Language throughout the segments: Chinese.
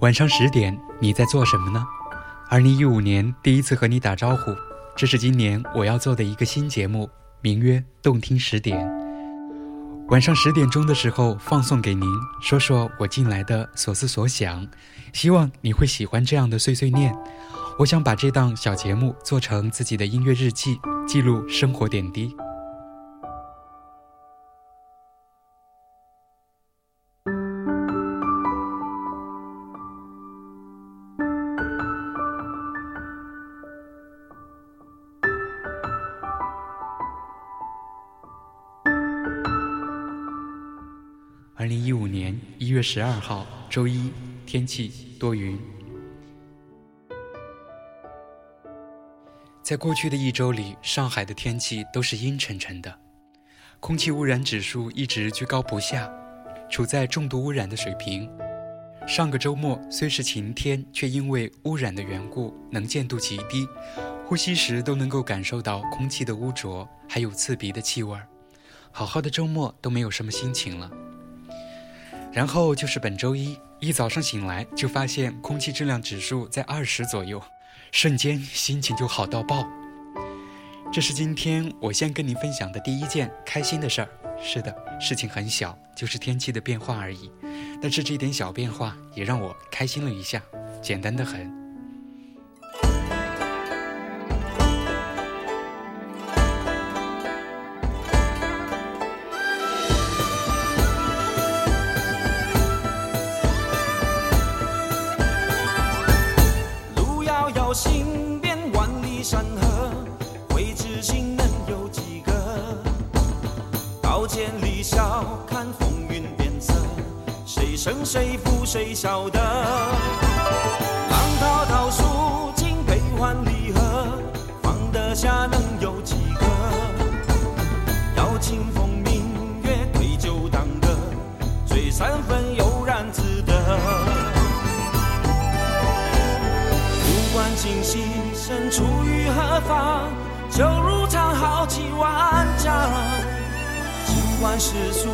晚上十点，你在做什么呢？二零一五年第一次和你打招呼，这是今年我要做的一个新节目，名曰《动听十点》。晚上十点钟的时候放送给您，说说我近来的所思所想，希望你会喜欢这样的碎碎念。我想把这档小节目做成自己的音乐日记，记录生活点滴。二零一五年一月十二号，周一，天气多云。在过去的一周里，上海的天气都是阴沉沉的，空气污染指数一直居高不下，处在重度污染的水平。上个周末虽是晴天，却因为污染的缘故，能见度极低，呼吸时都能够感受到空气的污浊，还有刺鼻的气味儿。好好的周末都没有什么心情了。然后就是本周一，一早上醒来就发现空气质量指数在二十左右，瞬间心情就好到爆。这是今天我先跟您分享的第一件开心的事儿。是的，事情很小，就是天气的变化而已。但是这点小变化也让我开心了一下，简单的很。山河，未知心能有几个？刀剑离笑看风云变色，谁胜谁负谁晓得？浪滔滔数尽悲欢离合，放得下能有几个？要清风明月对酒当歌，醉三分悠然自得。不管今夕身处于何方，就如常豪气万丈。尽管世俗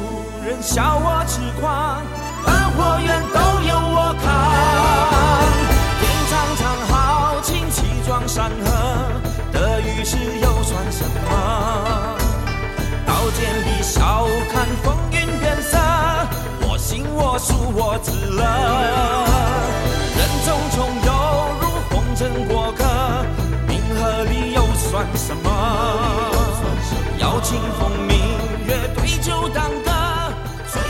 人笑我痴狂。火焰都由我扛，天苍苍，豪情气壮山河，得与失又算什么？刀剑里笑看风云变色，我行我素我自乐。人匆匆算什么？要清风明月对酒当歌。醉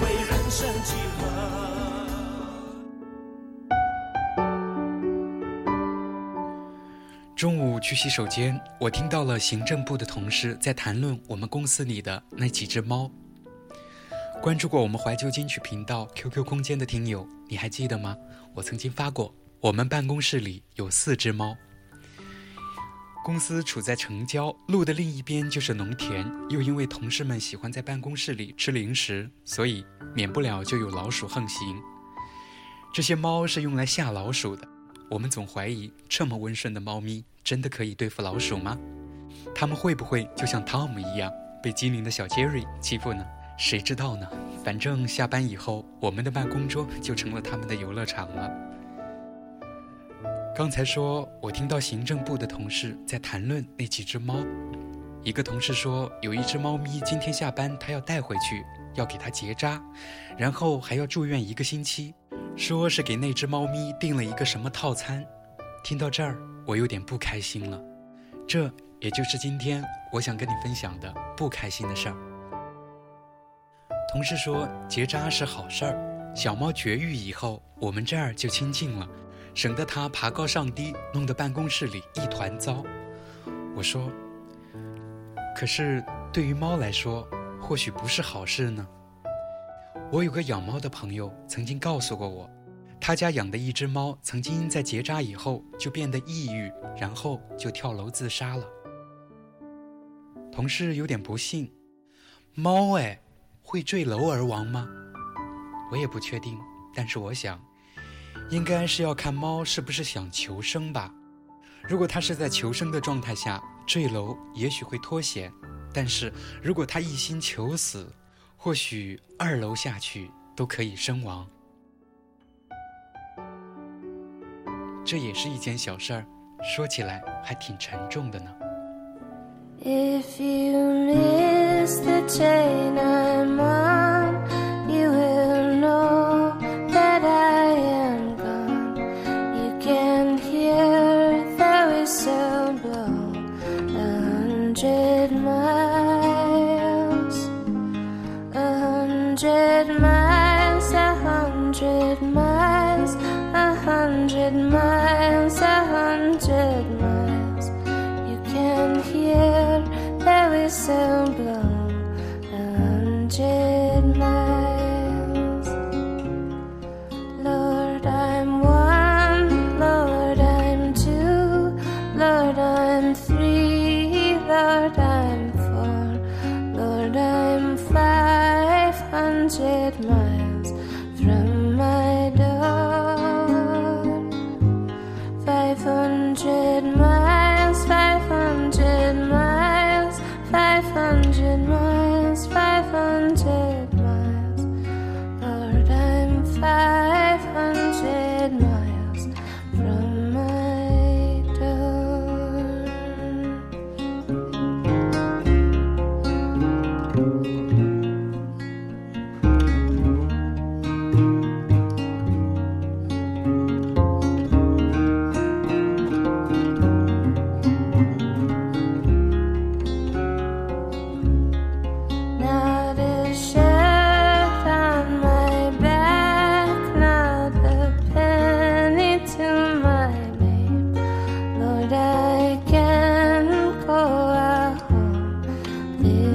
毁人生中午去洗手间，我听到了行政部的同事在谈论我们公司里的那几只猫。关注过我们怀旧金曲频道 QQ 空间的听友，你还记得吗？我曾经发过，我们办公室里有四只猫。公司处在城郊，路的另一边就是农田，又因为同事们喜欢在办公室里吃零食，所以免不了就有老鼠横行。这些猫是用来吓老鼠的。我们总怀疑，这么温顺的猫咪真的可以对付老鼠吗？它们会不会就像汤姆一样被机灵的小杰瑞欺负呢？谁知道呢？反正下班以后，我们的办公桌就成了他们的游乐场了。刚才说，我听到行政部的同事在谈论那几只猫。一个同事说，有一只猫咪今天下班，他要带回去，要给它结扎，然后还要住院一个星期。说是给那只猫咪订了一个什么套餐，听到这儿我有点不开心了。这也就是今天我想跟你分享的不开心的事儿。同事说结扎是好事儿，小猫绝育以后我们这儿就清静了，省得它爬高上低，弄得办公室里一团糟。我说，可是对于猫来说，或许不是好事呢。我有个养猫的朋友曾经告诉过我，他家养的一只猫曾经在结扎以后就变得抑郁，然后就跳楼自杀了。同事有点不信，猫哎，会坠楼而亡吗？我也不确定，但是我想，应该是要看猫是不是想求生吧。如果它是在求生的状态下坠楼，也许会脱险；但是如果它一心求死，或许二楼下去都可以身亡。这也是一件小事儿，说起来还挺沉重的呢。If you miss the chain I'm on.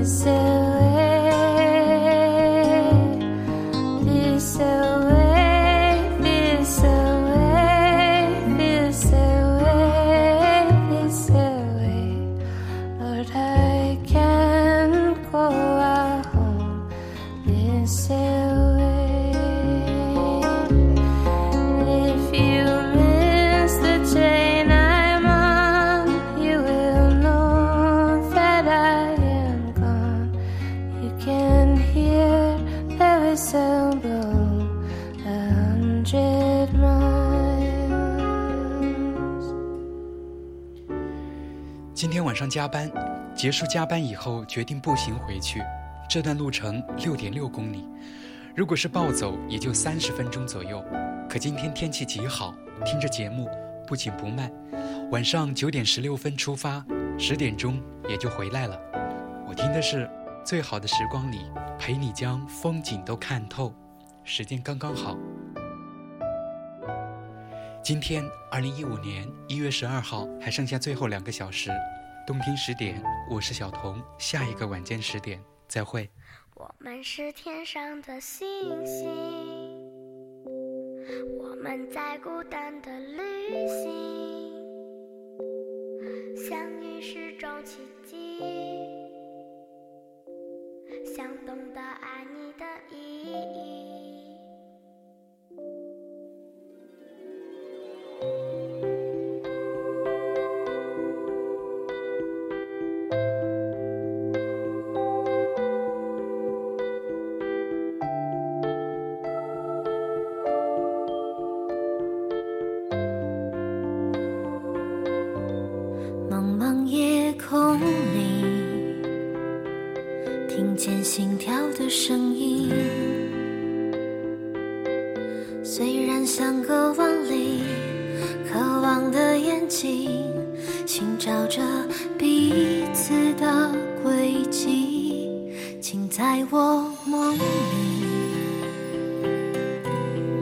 myself. 加班，结束加班以后决定步行回去。这段路程六点六公里，如果是暴走也就三十分钟左右。可今天天气极好，听着节目不紧不慢。晚上九点十六分出发，十点钟也就回来了。我听的是《最好的时光里》，陪你将风景都看透，时间刚刚好。今天二零一五年一月十二号，还剩下最后两个小时。冬天十点，我是小童，下一个晚间十点再会。我们是天上的星星，我们在孤单的旅行，相遇是种奇迹，想懂得爱你的意义。空里，听见心跳的声音。虽然相隔万里，渴望的眼睛寻找着彼此的轨迹，请在我梦里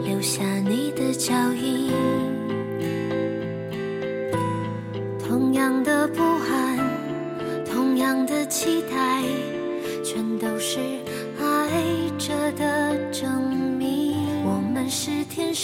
留下你的脚印。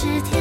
是天。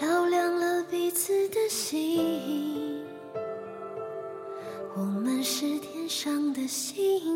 照亮了彼此的心。我们是天上的星。